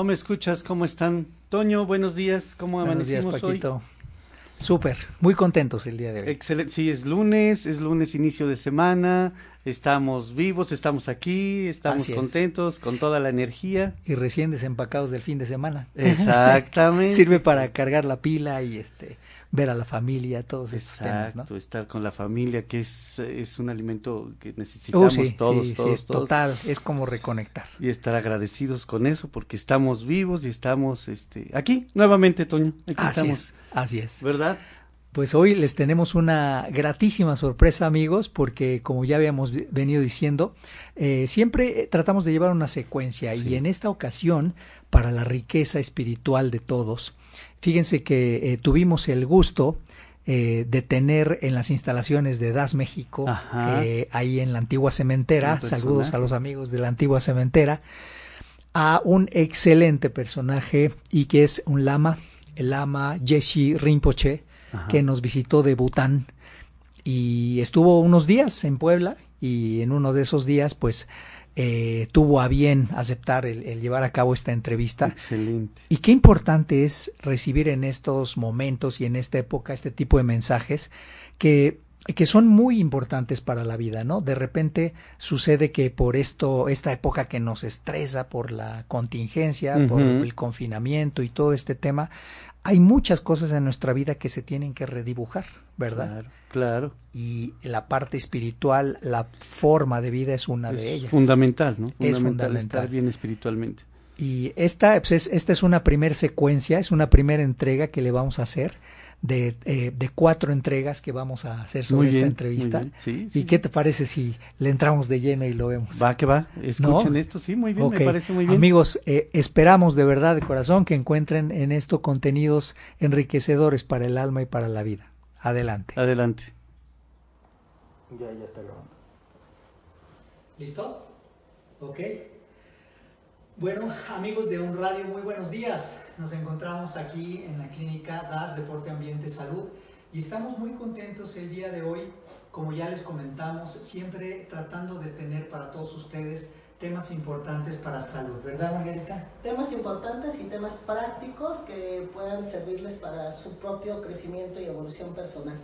Días. ¿O me escuchas? ¿Cómo están? Toño, buenos días. ¿Cómo amanecimos buenos días, Paquito. Súper, muy contentos el día de hoy. Excelente, sí, es lunes, es lunes inicio de semana, estamos vivos, estamos aquí, estamos contentos, con toda la energía. Y recién desempacados del fin de semana. Exactamente. Sirve para cargar la pila y este ver a la familia, todos estos temas, ¿no? estar con la familia, que es, es un alimento que necesitamos oh, todos, sí, todos, sí, total, es como reconectar. Y estar agradecidos con eso, porque estamos vivos y estamos este aquí nuevamente, Toño. así es, así es. ¿Verdad? Pues hoy les tenemos una gratísima sorpresa, amigos, porque como ya habíamos venido diciendo, eh, siempre tratamos de llevar una secuencia y en esta ocasión, para la riqueza espiritual de todos, Fíjense que eh, tuvimos el gusto eh, de tener en las instalaciones de Das México, eh, ahí en la antigua cementera, saludos a los amigos de la antigua cementera, a un excelente personaje y que es un lama, el lama Yeshi Rinpoche, que nos visitó de Bután. Y estuvo unos días en Puebla y en uno de esos días pues eh, tuvo a bien aceptar el, llevar a cabo esta entrevista. Excelente. Y qué importante es recibir en estos momentos y en esta época este tipo de mensajes que que son muy importantes para la vida, ¿no? De repente sucede que por esto, esta época que nos estresa por la contingencia, por el confinamiento y todo este tema, hay muchas cosas en nuestra vida que se tienen que redibujar, ¿verdad? Claro, claro. Y la parte espiritual, la forma de vida es una de ellas. Fundamental, ¿no? es fundamental. Estar bien espiritualmente. Y esta, pues esta es una primera secuencia, es una primera entrega que le vamos a hacer de, eh, de cuatro entregas que vamos a hacer sobre esta entrevista. ¿Y qué te parece si le entramos de lleno y lo vemos? Va, que va. Escuchen esto, sí, muy bien, me parece muy bien. Amigos, eh, esperamos de verdad, de corazón, que encuentren en esto contenidos enriquecedores para el alma y para la vida. Adelante. Adelante. Ya, ya está grabando. ¿Listo? Ok. Bueno, amigos de Un Radio, muy buenos días. Nos encontramos aquí en la clínica DAS Deporte Ambiente Salud y estamos muy contentos el día de hoy, como ya les comentamos, siempre tratando de tener para todos ustedes temas importantes para salud, ¿verdad Margarita? Temas importantes y temas prácticos que puedan servirles para su propio crecimiento y evolución personal.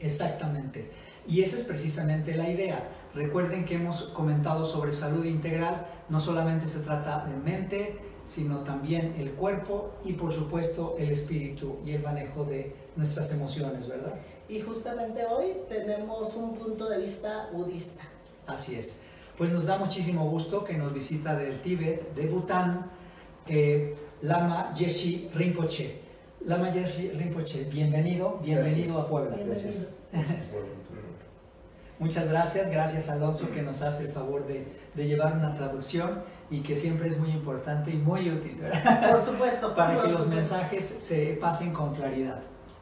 Exactamente. Y esa es precisamente la idea. Recuerden que hemos comentado sobre salud integral no solamente se trata de mente, sino también el cuerpo y por supuesto el espíritu y el manejo de nuestras emociones, ¿verdad? Y justamente hoy tenemos un punto de vista budista. Así es. Pues nos da muchísimo gusto que nos visita del Tíbet, de Bután, eh, Lama Yeshi Rinpoche. Lama Yeshi Rinpoche, bienvenido, bienvenido a Puebla. Gracias. Muchas gracias, gracias Alonso que nos hace el favor de, llevar una traducción y que siempre es muy importante y muy útil, ¿verdad? Por supuesto. Para que los mensajes se pasen con claridad.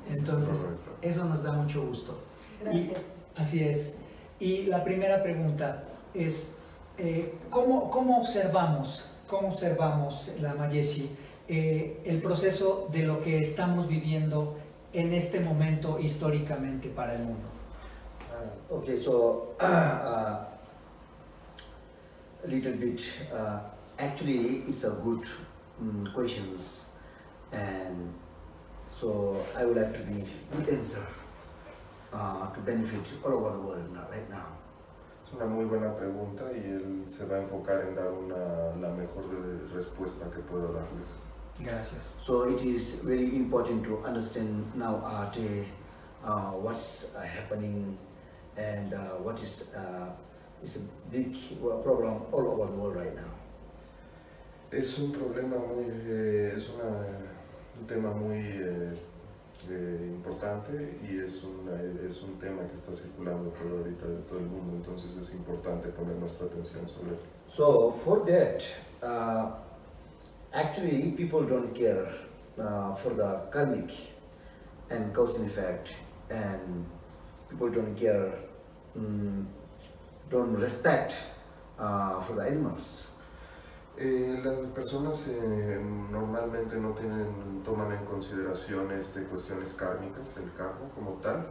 Entonces, eso nos da mucho gusto. Gracias. así es. Y la primera pregunta es, eh, ¿cómo, ¿cómo, observamos, cómo observamos, la Mayeshi, eh, el proceso de lo que estamos viviendo en este momento históricamente para el mundo? Okay, so uh, a little bit. Uh, actually, it's a good um, questions, and so I would like to be good answer uh, to benefit all over the world now, right now. Es una muy buena pregunta y él se va a enfocar en dar una, la mejor de respuesta que puedo darles. Gracias. So it is very important to understand now uh, uh, what's uh, happening and uh, what is uh, is a big problem all over the world right now. Es un problema muy, eh, es una, un tema muy eh, eh, importante y es, una, es un tema que está circulando todo ahorita de todo el mundo, entonces es importante poner nuestra atención sobre él. So for that, uh, actually people don't care uh, for the karmic and cause and effect and people don't care, um, don't respect uh, for the animals. Eh, las personas eh, normalmente no tienen, toman en consideración este, cuestiones kármicas, el karma como tal,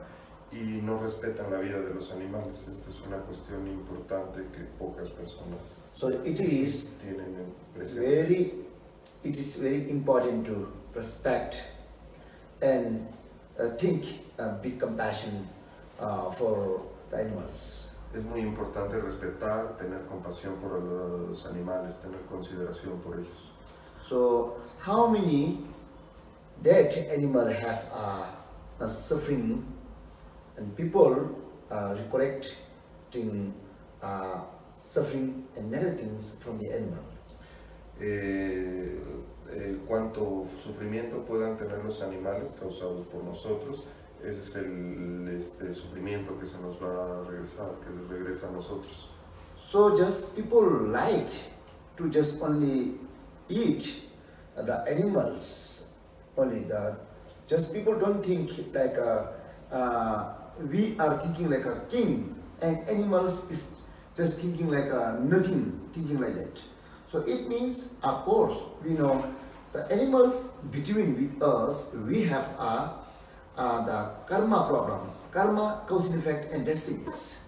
y no respetan la vida de los animales. Esta es una cuestión importante que pocas personas so it is tienen Very, it is very important to respect and uh, think, uh, be compassion uh, for animals. es muy importante respetar, tener compasión por los animales, tener consideración por ellos. So, how many that animal have a, suffering and people uh, recollecting uh, suffering and negative things from the animal? Eh, eh, cuánto sufrimiento puedan tener los animales causados por nosotros ese es el este, sufrimiento que se nos va a regresar, que regresa a nosotros. So just people like to just only eat the animals, only that. Just people don't think like a, uh, we are thinking like a king, and animals is just thinking like a nothing, thinking like that. So it means, of course, we know the animals between with us, we have a uh, the karma problems, karma, cause and effect, and destinies.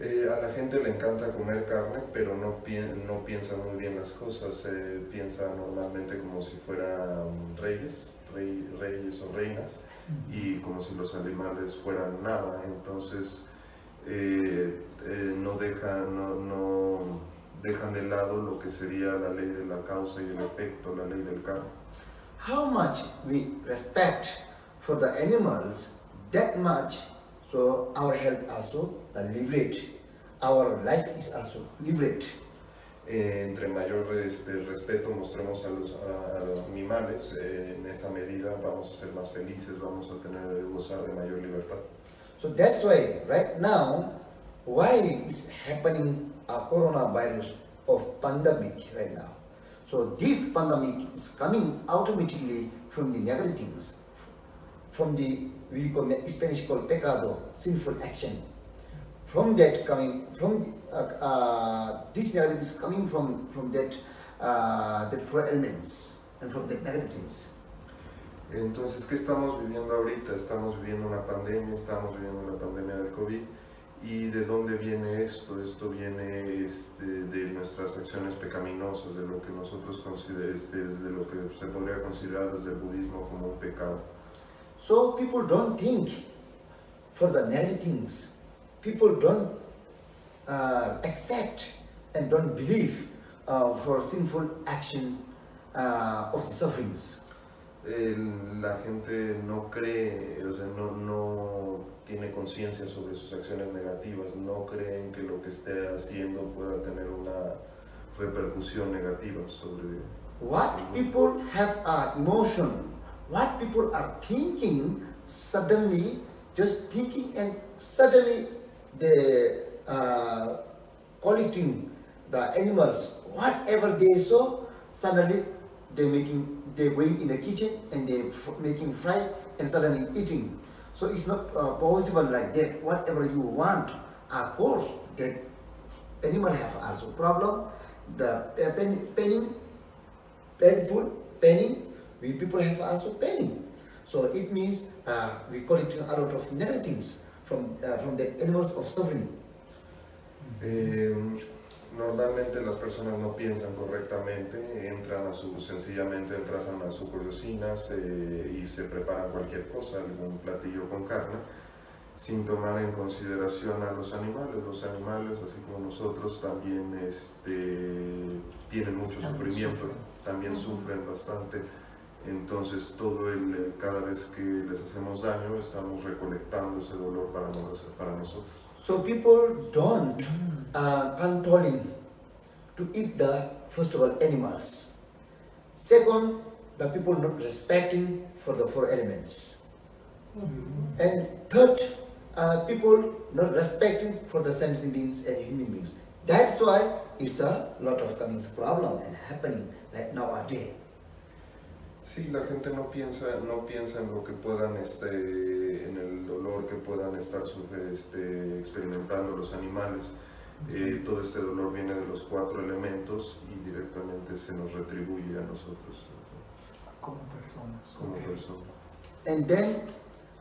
Eh, a la gente le encanta comer carne, pero no, pi no piensa muy bien las cosas. Eh, piensa normalmente como si fueran reyes, rey, reyes o reinas, y como si los animales fueran nada. Entonces, eh, eh, no, dejan, no, no dejan de lado lo que sería la ley de la causa y el efecto, la ley del karma. How much we respect for the animals that much, so our health also liberate. Our life is also liberate. Eh, entre mayor este, respeto mostremos a los, a, a los animales, eh, en esa medida vamos a ser más felices, vamos a tener gozar de mayor libertad. So that's why right now, why is happening a coronavirus of pandemic right now? So this pandemic is coming automatically from the negative things from the, we call Spanish called pecado, sinful action. From that coming, from the, uh, uh, this narrative is coming from, from that, uh, that four elements and from the negative things. Entonces, ¿qué estamos viviendo ahorita? Estamos viviendo una pandemia, estamos viviendo la pandemia del COVID. ¿Y de dónde viene esto? Esto viene este, de nuestras acciones pecaminosas, de lo que nosotros consideramos, este, de lo que se podría considerar desde el budismo como un pecado. So people don't think for the negative things. People don't uh, accept and don't believe uh, for sinful action uh, of the sufferings. La gente no cree, o sea, no, no tiene conciencia sobre sus acciones negativas, no creen que lo que esté haciendo pueda tener una repercusión negativa sobre... What people have a emotion what people are thinking suddenly, just thinking and suddenly they uh, collecting the animals, whatever they saw, suddenly they making, they going in the kitchen and they making fry and suddenly eating. So it's not uh, possible like that. Whatever you want, of course, that animal have also problem. The uh, pen, penning, painful, we people have also pain. So it means uh, we collect a lot of negative things from, uh, from the animals of suffering. Eh, normalmente las personas no piensan correctamente, entran a su, sencillamente entran a sus cocinas eh, y se preparan cualquier cosa, algún platillo con carne, sin tomar en consideración a los animales. Los animales, así como nosotros, también este, tienen mucho sufrimiento, también sufren bastante entonces, todo el, cada vez que les hacemos daño, estamos recolectando ese dolor para, para nosotros. So people don't uh, controlling to eat the first of all animals. Second, the people not respecting for the four elements. Mm-hmm. And third, uh, people not respecting for the sentient beings and human beings. That's why it's a lot of coming problem and happening like nowadays. Sí, la gente no piensa, no piensa en lo que puedan, este, en el dolor que puedan estar este, experimentando los animales. Eh, todo este dolor viene de los cuatro elementos y directamente se nos retribuye a nosotros. Como personas. Como personas. And then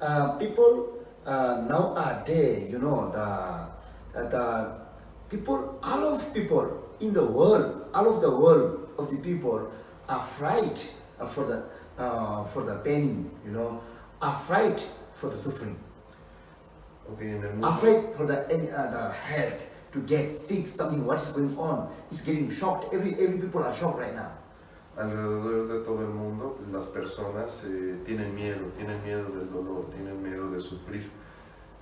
uh, people uh, nowadays, you know, the, the people, all of people in the world, all of the world of the people are afraid for the, uh, for the pain, you know, afraid for the suffering. Okay, afraid for the, uh, the health. to get sick, something, what's going on. It's getting shocked. Every, every people are shocked right now. Alrededor de todo el mundo, las personas eh, tienen miedo, tienen miedo del dolor, tienen miedo de sufrir.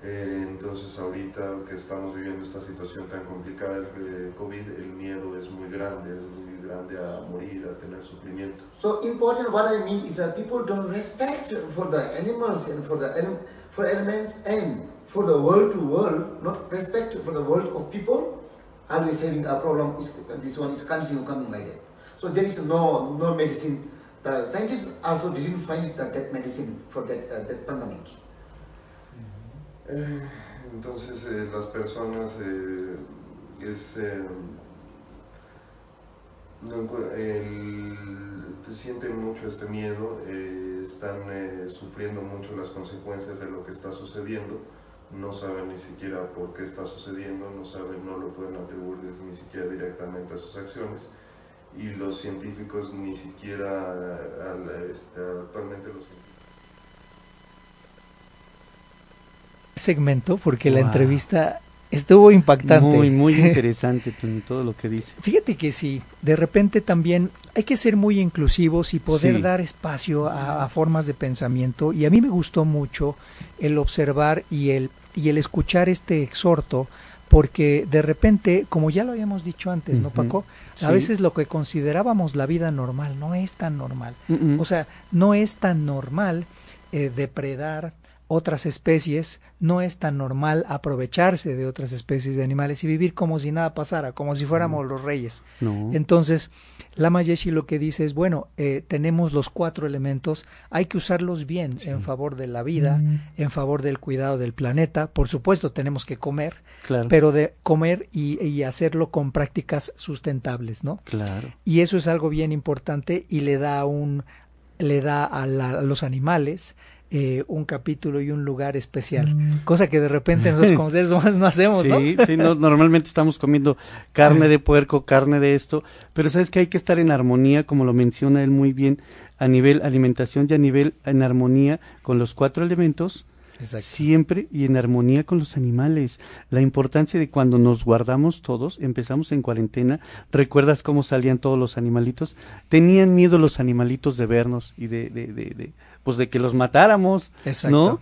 Eh, entonces ahorita que estamos viviendo esta situación tan complicada del COVID, el miedo es muy grande, es muy grande a morir, a tener sufrimiento. So important what I mean is that people don't respect for the animals and for the for elements and for the world to world, not respect for the world of people, always having a problem, is, this one is continue coming like that. So there is no, no medicine. The scientists also didn't find that, that medicine for that, uh, that pandemic. Eh, entonces eh, las personas eh, es, eh, no, el, sienten mucho este miedo, eh, están eh, sufriendo mucho las consecuencias de lo que está sucediendo. No saben ni siquiera por qué está sucediendo, no saben, no lo pueden atribuir ni siquiera directamente a sus acciones. Y los científicos ni siquiera este, actualmente los segmento porque la entrevista estuvo impactante. Muy, muy interesante todo lo que dice. Fíjate que sí, de repente también hay que ser muy inclusivos y poder dar espacio a, formas de pensamiento. Y a mí me gustó mucho el observar y el, y el escuchar este exhorto, porque de repente, como ya lo habíamos dicho antes, ¿no, Paco? A veces lo que considerábamos la vida normal no es tan normal. O sea, no es tan normal eh, depredar, otras especies, no es tan normal aprovecharse de otras especies de animales y vivir como si nada pasara, como si fuéramos los reyes. Entonces, Lama Yeshi lo que dice es, bueno, eh, tenemos los cuatro elementos, hay que usarlos bien en favor de la vida, mm. en favor del cuidado del planeta. Por supuesto, tenemos que comer, pero de comer y, y, hacerlo con prácticas sustentables, ¿no? Claro. Y eso es algo bien importante y le da un le da a los animales eh, un capítulo y un lugar especial, mm. cosa que de repente nosotros como seres humanos no hacemos, ¿no? Sí, normalmente estamos comiendo carne de puerco, carne de esto, pero sabes que hay que estar en armonía, como lo menciona él muy bien, a nivel alimentación y a nivel en armonía con los cuatro elementos, siempre y en armonía con los animales. La importancia de cuando nos guardamos todos, empezamos en cuarentena, ¿recuerdas cómo salían todos los animalitos? Tenían miedo los animalitos de vernos y de, de, de, pues de que los matáramos, ¿no?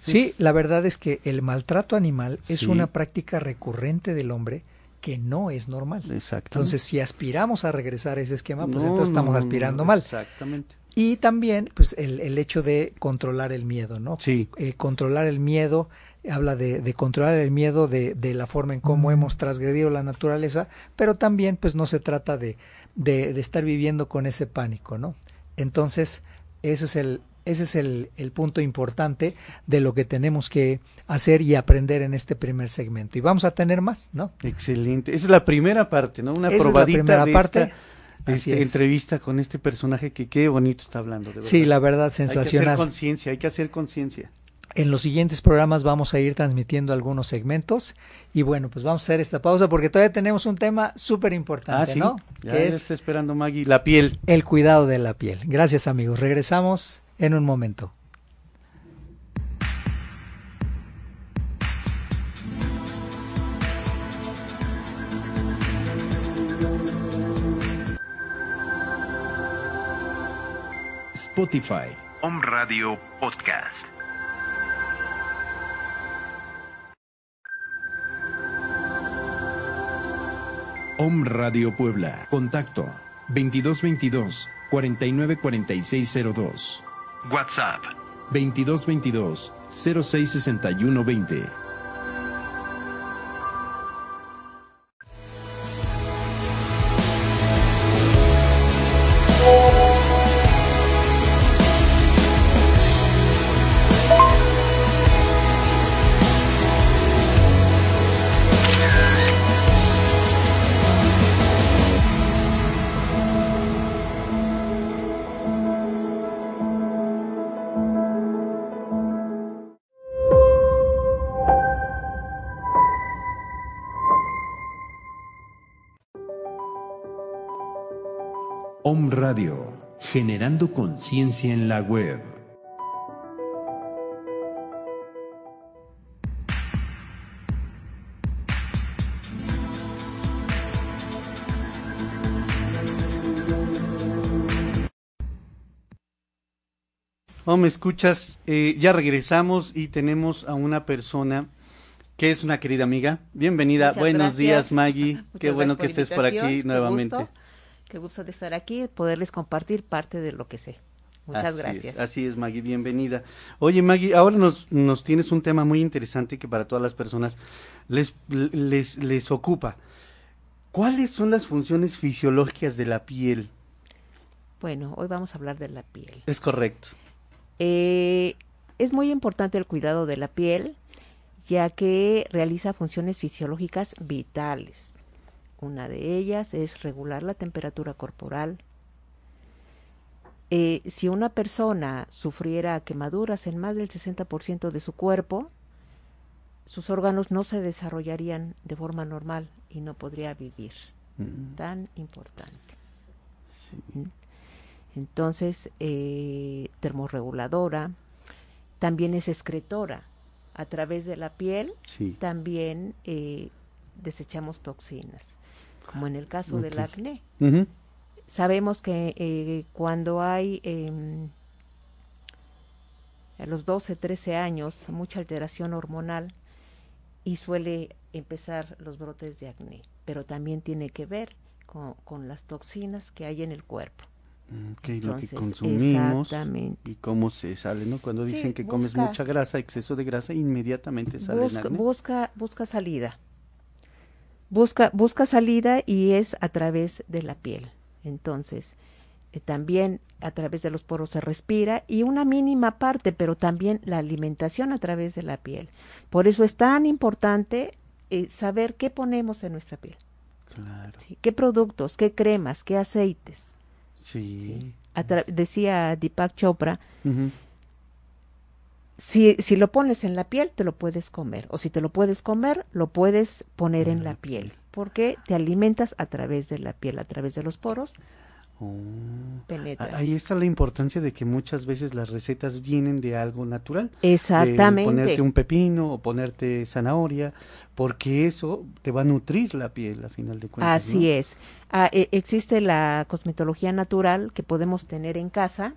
Sí, la verdad es que el maltrato animal es una práctica recurrente del hombre que no es normal. Entonces, si aspiramos a regresar a ese esquema, pues entonces estamos aspirando mal. Exactamente. Y también, pues, el, el hecho de controlar el miedo, ¿no? Sí. Eh, controlar el miedo, habla de, de controlar el miedo de, de, la forma en cómo hemos transgredido la naturaleza, pero también, pues, no se trata de, de, de estar viviendo con ese pánico, ¿no? Entonces, ese es el, ese es el, el, punto importante de lo que tenemos que hacer y aprender en este primer segmento. Y vamos a tener más, ¿no? Excelente. Esa es la primera parte, ¿no? Una probadita de parte. Este, entrevista con este personaje que qué bonito está hablando. De verdad. Sí, la verdad, sensacional. Hay que hacer conciencia, hay que hacer conciencia. En los siguientes programas vamos a ir transmitiendo algunos segmentos y bueno, pues vamos a hacer esta pausa porque todavía tenemos un tema súper importante, ah, ¿no? Ya que es está esperando Maggie, la piel. El cuidado de la piel. Gracias amigos, regresamos en un momento. Spotify. Home Radio Podcast. Home Radio Puebla. Contacto 2222 494602. WhatsApp 2222 066120. Om Radio, generando conciencia en la web. Oh, me escuchas, eh, ya regresamos y tenemos a una persona que es una querida amiga. Bienvenida, Muchas buenos gracias. días Maggie, Muchas qué bueno que estés por aquí nuevamente. gusto, Qué gusto de estar aquí, poderles compartir parte de lo que sé. Muchas Así gracias. Es, así es, Maggie, bienvenida. Oye, Maggie, ahora nos, nos tienes un tema muy interesante que para todas las personas les, les, les ocupa. ¿Cuáles son las funciones fisiológicas de la piel? Bueno, hoy vamos a hablar de la piel. Es correcto. Eh, es muy importante el cuidado de la piel, ya que realiza funciones fisiológicas vitales. Una de ellas es regular la temperatura corporal. Eh, si una persona sufriera quemaduras en más del 60% de su cuerpo, sus órganos no se desarrollarían de forma normal y no podría vivir. Mm, Tan importante. sí. ¿Mm? Entonces, eh, termorreguladora, también es excretora. A través de la piel Sí. también eh, desechamos toxinas, como en el caso del acné. Sabemos que eh, cuando hay em, a los 12, 13 años mucha alteración hormonal y suele empezar los brotes de acné, pero también tiene que ver con, con las toxinas que hay en el cuerpo. Mm, que lo que consumimos y cómo se sale, ¿no? Cuando Sí, dicen que comes mucha grasa, exceso de grasa, inmediatamente sale el acné. busca, busca salida. Busca, busca salida y es a través de la piel. Entonces, eh, también a través de los poros se respira y una mínima parte, pero también la alimentación a través de la piel. Por eso es tan importante eh, saber qué ponemos en nuestra piel. Claro. ¿sí? ¿Qué productos, qué cremas, qué aceites? Sí. Decía Deepak Chopra. Si, si lo pones en la piel, te lo puedes comer. O si te lo puedes comer, lo puedes poner en la piel. Porque te alimentas a través de la piel, a través de los poros, Oh. Ah, Ahí está la importancia de que muchas veces las recetas vienen de algo natural. Exactamente. De ponerte un pepino o ponerte zanahoria, porque eso te va a nutrir la piel a final de cuentas. Así es. Ah, e- existe la cosmetología natural que podemos tener en casa,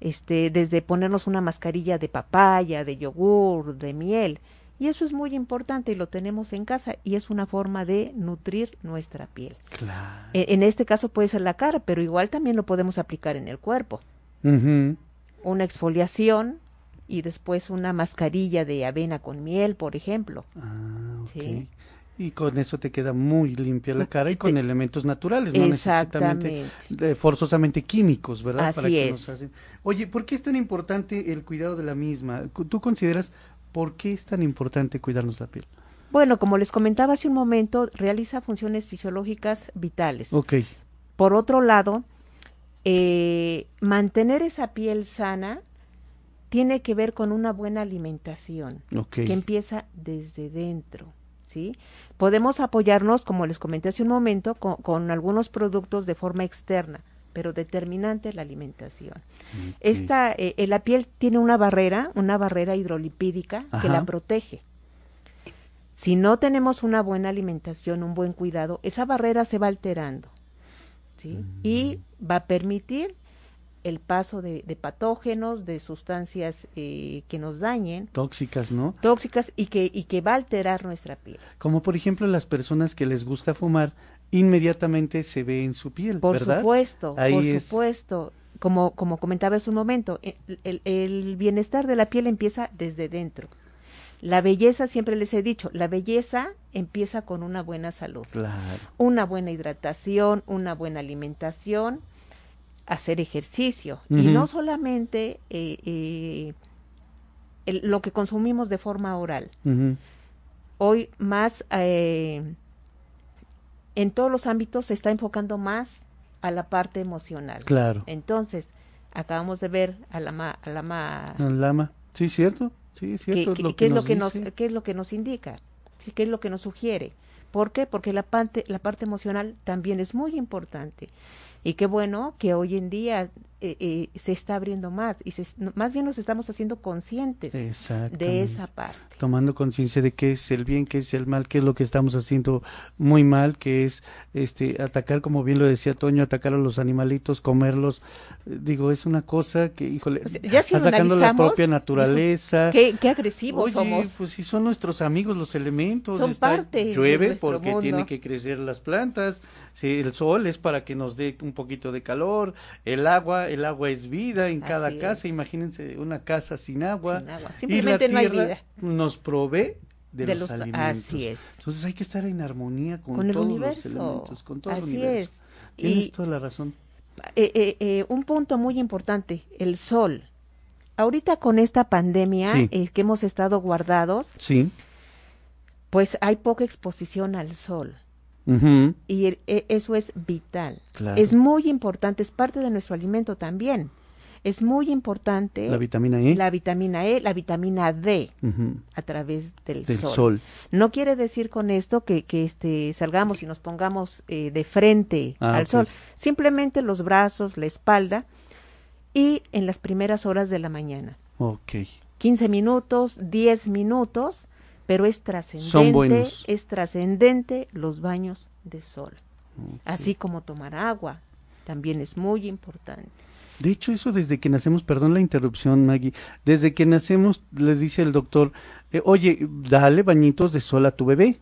este, desde ponernos una mascarilla de papaya, de yogur, de miel. Y eso es muy importante y lo tenemos en casa y es una forma de nutrir nuestra piel. Claro. E- En este caso puede ser la cara, pero igual también lo podemos aplicar en el cuerpo. Una exfoliación y después una mascarilla de avena con miel, por ejemplo. Ah. Sí. Y con eso te queda muy limpia la cara y con Te- elementos naturales, no necesariamente eh, forzosamente químicos, ¿verdad? Así que es. nos hacen- Oye, ¿por qué es tan importante el cuidado de la misma? ¿Tú consideras por qué es tan importante cuidarnos la piel? Bueno, como les comentaba hace un momento, realiza funciones fisiológicas vitales. Ok. Por otro lado, eh, mantener esa piel sana tiene que ver con una buena alimentación que empieza desde dentro. ¿Sí? Podemos apoyarnos, como les comenté hace un momento, con, con algunos productos de forma externa, pero determinante la alimentación. Esta, eh, eh, la piel tiene una barrera, una barrera hidrolipídica que la protege. Si no tenemos una buena alimentación, un buen cuidado, esa barrera se va alterando, ¿sí? Y Mm. va a permitir el paso de, de patógenos, de sustancias eh, que nos dañen, Tóxicas, ¿no? tóxicas y que, y que va a alterar nuestra piel. Como por ejemplo las personas que les gusta fumar inmediatamente se ve en su piel, Por ¿verdad? supuesto, Ahí por es- supuesto. Como, como comentaba hace un momento, el, el- el bienestar de la piel empieza desde dentro. La belleza, siempre les he dicho, la belleza empieza con una buena salud, Claro. una buena hidratación, una buena alimentación, hacer ejercicio. Y no solamente eh, eh, el- lo que consumimos de forma oral. Hoy más eh, en todos los ámbitos se está enfocando más a la parte emocional. Claro. Entonces, acabamos de ver a la ma, a la ma- lama. Sí, cierto. Sí, es ¿qué, cierto. qué- lo que es lo que nos qué es lo que nos indica? ¿Qué es lo que nos sugiere? ¿Por qué? Porque la parte la parte emocional también es muy importante. Y qué bueno que hoy en día eh, eh, se está abriendo más y se, más bien nos estamos haciendo conscientes de esa parte. tomando conciencia de qué es el bien, qué es el mal, qué es lo que estamos haciendo muy mal, que es este atacar, como bien lo decía Toño, atacar a los animalitos, comerlos. Digo, es una cosa que, híjole, O sea, ya si atacando la propia naturaleza. Qué, qué agresivos Oye, somos. pues si son nuestros amigos los elementos, Son está- parte llueve porque mundo. tiene que crecer las plantas, sí, el sol es para que nos dé un poquito de calor, el agua, el agua es vida en cada es. casa, imagínense una casa sin agua, Sin agua. y la Simplemente no hay vida. nos provee de, De los, los- alimentos. así es. Entonces hay que estar en armonía con, Con el todos universo. los elementos, con todo el Así universo. es. Tienes Y- toda la razón. Eh, eh, eh, un punto muy importante, el sol. Ahorita con esta pandemia Sí. que hemos estado guardados, Sí. pues hay poca exposición al sol. Y el- e- eso es vital. Claro. Es muy importante, es parte de nuestro alimento también. Es muy importante La vitamina E. la vitamina E, la vitamina D a través del, Del sol. sol. No quiere decir con esto que, que este, salgamos y nos pongamos eh, de frente Ah, al sol. Simplemente los brazos, la espalda y en las primeras horas de la mañana. Ok. 15 minutos, 10 minutos, pero es Son trascendente, buenos. es trascendente los baños de sol. Así como tomar agua, también es muy importante. De hecho, eso desde que nacemos, perdón la interrupción, Maggie, desde que nacemos le dice el doctor, eh, oye, dale bañitos de sol a tu bebé.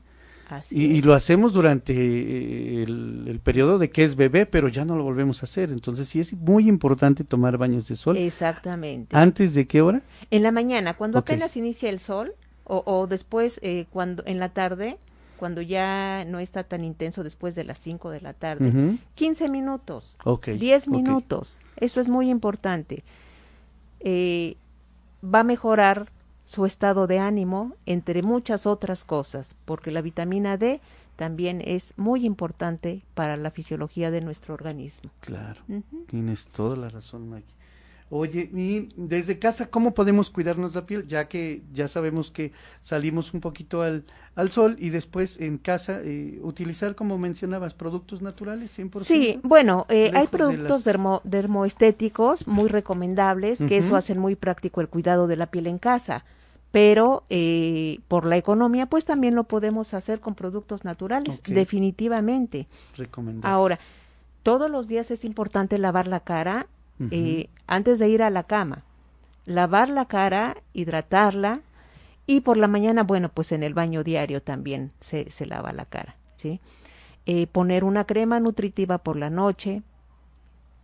Así Y, lo hacemos durante eh, el, el periodo de que es bebé, pero ya no lo volvemos a hacer. Entonces sí es muy importante tomar baños de sol. Exactamente. ¿Antes de qué hora? En la mañana, cuando apenas inicia el sol, o, o después, eh, cuando en la tarde, cuando ya no está tan intenso después de las 5 de la tarde, Ujú. 15 minutos, Ok, 10 ok. minutos, eso es muy importante. Eh, va a mejorar su estado de ánimo, entre muchas otras cosas, porque la vitamina D también es muy importante para la fisiología de nuestro organismo. Claro, tienes toda la razón, Maggie. Oye, y desde casa, ¿cómo podemos cuidarnos la piel? Ya que ya sabemos que salimos un poquito al, al sol y después en casa eh, utilizar, como mencionabas, productos naturales 100%. Sí, bueno, eh, hay de productos las- dermo- dermoestéticos muy recomendables, que eso hacen muy práctico el cuidado de la piel en casa, pero eh, por la economía, pues también lo podemos hacer con productos naturales, definitivamente. Recomendable. Ahora, todos los días es importante lavar la cara Eh, antes de ir a la cama. Lavar la cara, hidratarla y por la mañana, bueno, pues en el baño diario también se, se lava la cara, ¿sí? Eh, poner una crema nutritiva por la noche,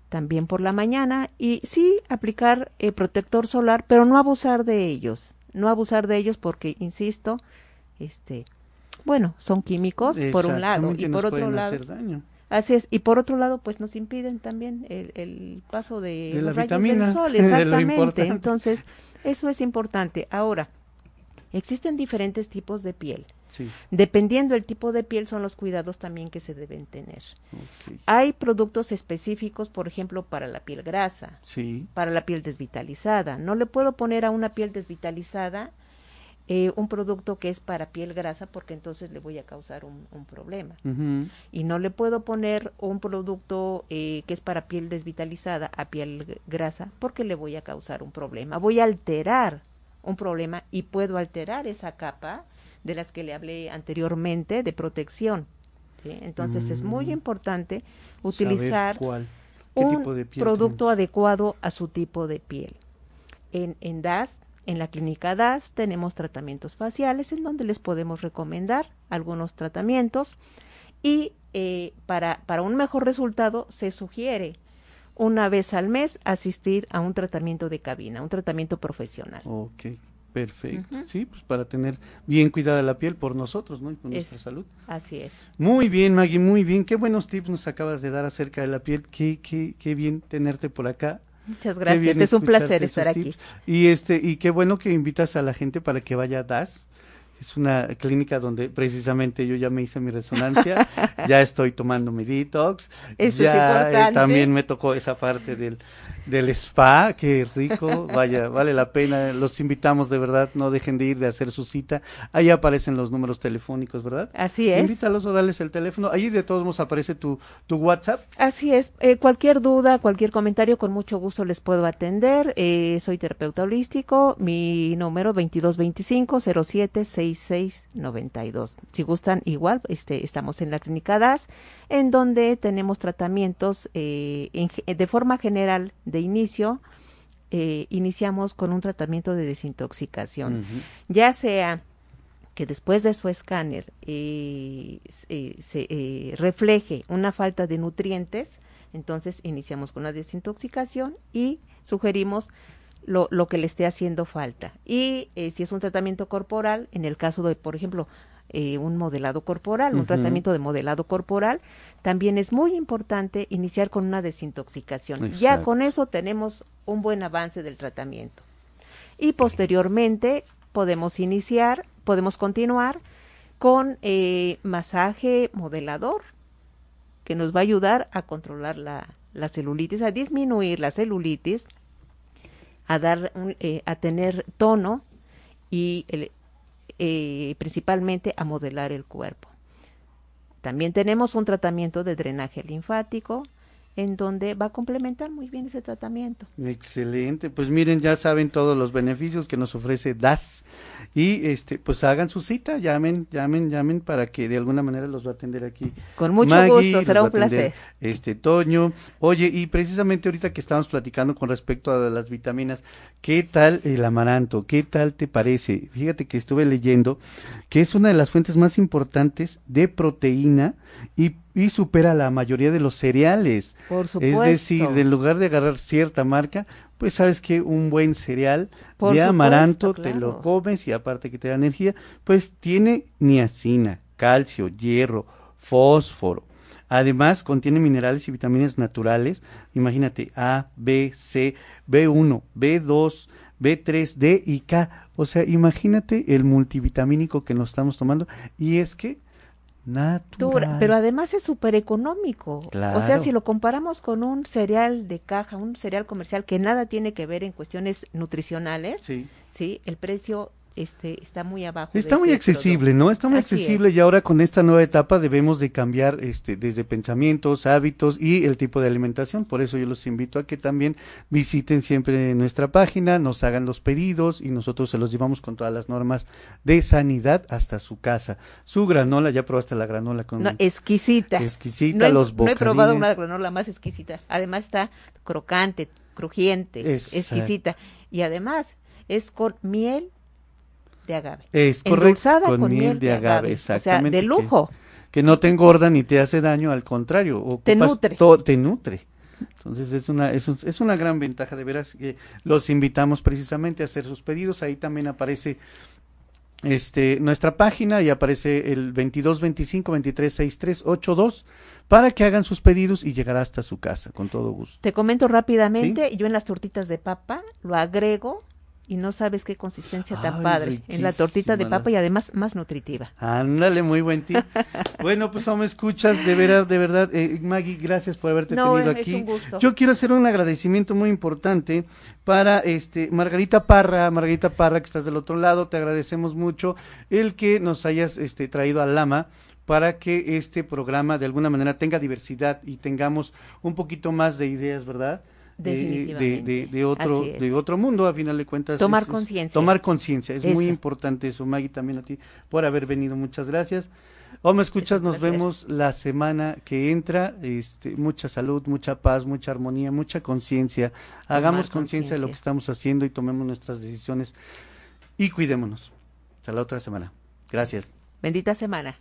también por la mañana y sí aplicar eh, protector solar, pero no abusar de ellos, no abusar de ellos porque, insisto, este, bueno, son químicos por un lado y por otro lado daño. Así es, y por otro lado, pues nos impiden también el, el paso de, De la los rayos vitamina, del sol, exactamente. Entonces, eso es importante. Ahora, existen diferentes tipos de piel. Sí, Dependiendo del tipo de piel, son los cuidados también que se deben tener. Hay productos específicos, por ejemplo, para la piel grasa, Sí, para la piel desvitalizada. No le puedo poner a una piel desvitalizada eh, un producto que es para piel grasa porque entonces le voy a causar un, un problema y no le puedo poner un producto eh, que es para piel desvitalizada a piel grasa porque le voy a causar un problema. Voy a alterar un problema y puedo alterar esa capa de las que le hablé anteriormente de protección. ¿sí? Entonces es muy Mm. importante utilizar cuál, un producto adecuado a su tipo de piel. En, en DAS, en la clínica DAS, tenemos tratamientos faciales en donde les podemos recomendar algunos tratamientos y eh, para, para un mejor resultado se sugiere una vez al mes asistir a un tratamiento de cabina, un tratamiento profesional. Ok, perfecto. Sí, pues para tener bien cuidada la piel por nosotros, ¿no? Y por nuestra salud. Así es. Muy bien, Maggie, muy bien. Qué buenos tips nos acabas de dar acerca de la piel. Qué, qué, qué bien tenerte por acá. Muchas gracias, es un placer estar aquí. Y este y qué bueno que invitas a la gente para que vaya a DAS es una clínica donde precisamente yo ya me hice mi resonancia, ya estoy tomando mi detox, Eso ya es eh, también me tocó esa parte del, del spa, qué rico, vaya, vale la pena, los invitamos de verdad, no dejen de ir de hacer su cita, ahí aparecen los números telefónicos, ¿verdad? Así es. Invítalos o dales el teléfono, ahí de todos modos aparece tu, tu WhatsApp. Así es. Eh, cualquier duda, cualquier comentario, con mucho gusto les puedo atender. Eh, soy terapeuta holístico. Mi número 2225-076692. Si gustan, igual, este, estamos en la clínica DAS, en donde tenemos tratamientos eh, en ge- de forma general de inicio. eh, iniciamos con un tratamiento de desintoxicación, ya sea que después de su escáner eh, eh, se eh, refleje una falta de nutrientes, entonces iniciamos con la desintoxicación y sugerimos lo, lo que le esté haciendo falta. Y eh, si es un tratamiento corporal, en el caso de, por ejemplo, eh, un modelado corporal, un tratamiento de modelado corporal, también es muy importante iniciar con una desintoxicación. Ya con eso tenemos un buen avance del tratamiento. Y posteriormente podemos iniciar, podemos continuar con eh, masaje modelador, que nos va a ayudar a controlar la, la celulitis, a disminuir la celulitis, a dar, eh, a tener tono y eh, principalmente a modelar el cuerpo. También tenemos un tratamiento de drenaje linfático, en donde va a complementar muy bien ese tratamiento. Excelente, pues miren, ya saben todos los beneficios que nos ofrece DAS y este, pues hagan su cita, llamen, llamen, llamen para que de alguna manera los va a atender aquí. Con mucho Maggie, gusto, será un placer. Este Toño, oye, y precisamente ahorita que estamos platicando con respecto a las vitaminas, ¿qué tal el amaranto? ¿Qué tal te parece? Fíjate que estuve leyendo que es una de las fuentes más importantes de proteína y, y supera la mayoría de los cereales. Por supuesto. Es decir, en lugar de agarrar cierta marca, pues sabes que un buen cereal Por de supuesto, amaranto te lo comes y aparte que te da energía, pues tiene niacina, calcio, hierro, fósforo. Además, contiene minerales y vitaminas naturales. Imagínate, A, B, C, B1, B2, B3, D y K. O sea, imagínate el multivitamínico que nos estamos tomando. Y es que, natural. pero además es súper económico. O Claro. sea, si lo comparamos con un cereal de caja, un cereal comercial que nada tiene que ver en cuestiones nutricionales, Sí. sí, el precio este está muy abajo. Está muy accesible. ¿no? Está muy Así accesible es. y ahora con esta nueva etapa debemos de cambiar este desde pensamientos, hábitos y el tipo de alimentación. Por eso yo los invito a que también visiten siempre nuestra página, nos hagan los pedidos y nosotros se los llevamos con todas las normas de sanidad hasta su casa. Su granola, ya probaste la granola con No, exquisita. exquisita, no he, los no he probado bocadines. una granola más exquisita. Además está crocante, crujiente, Exacto. exquisita. Y además es con miel de agave. Es correcto, con, con, miel de agave, O sea, exactamente. de lujo. que no te engorda ni te hace daño, al contrario, Te nutre. te nutre. Entonces es una, es, un- es una gran ventaja, de veras que los invitamos precisamente a hacer sus pedidos. Ahí también aparece este nuestra página y aparece el 22 25 23 63 82 para que hagan sus pedidos y llegará hasta su casa con todo gusto. Te comento rápidamente, yo en las tortitas de papa lo agrego y no sabes qué consistencia tan Ay, padre. En la tortita de papa y además más nutritiva. Ándale, muy buen tip. bueno, pues no me escuchas, de verdad, de verdad, eh, Maggie, gracias por haberte No, tenido es aquí. un gusto. Yo quiero hacer un agradecimiento muy importante para este Margarita Parra, Margarita Parra, que estás del otro lado, te agradecemos mucho el que nos hayas este traído al Lama para que este programa de alguna manera tenga diversidad y tengamos un poquito más de ideas, ¿verdad? De, Definitivamente. de, de otro de otro mundo a final de cuentas Tomar conciencia. tomar conciencia. Es muy importante eso Maggie también a ti por haber venido. Muchas gracias. O me escuchas nos vemos la semana que entra. Este mucha salud mucha paz mucha armonía mucha conciencia. Hagamos conciencia de lo que estamos haciendo y tomemos nuestras decisiones y cuidémonos. Hasta la otra semana. Gracias. Bendita semana.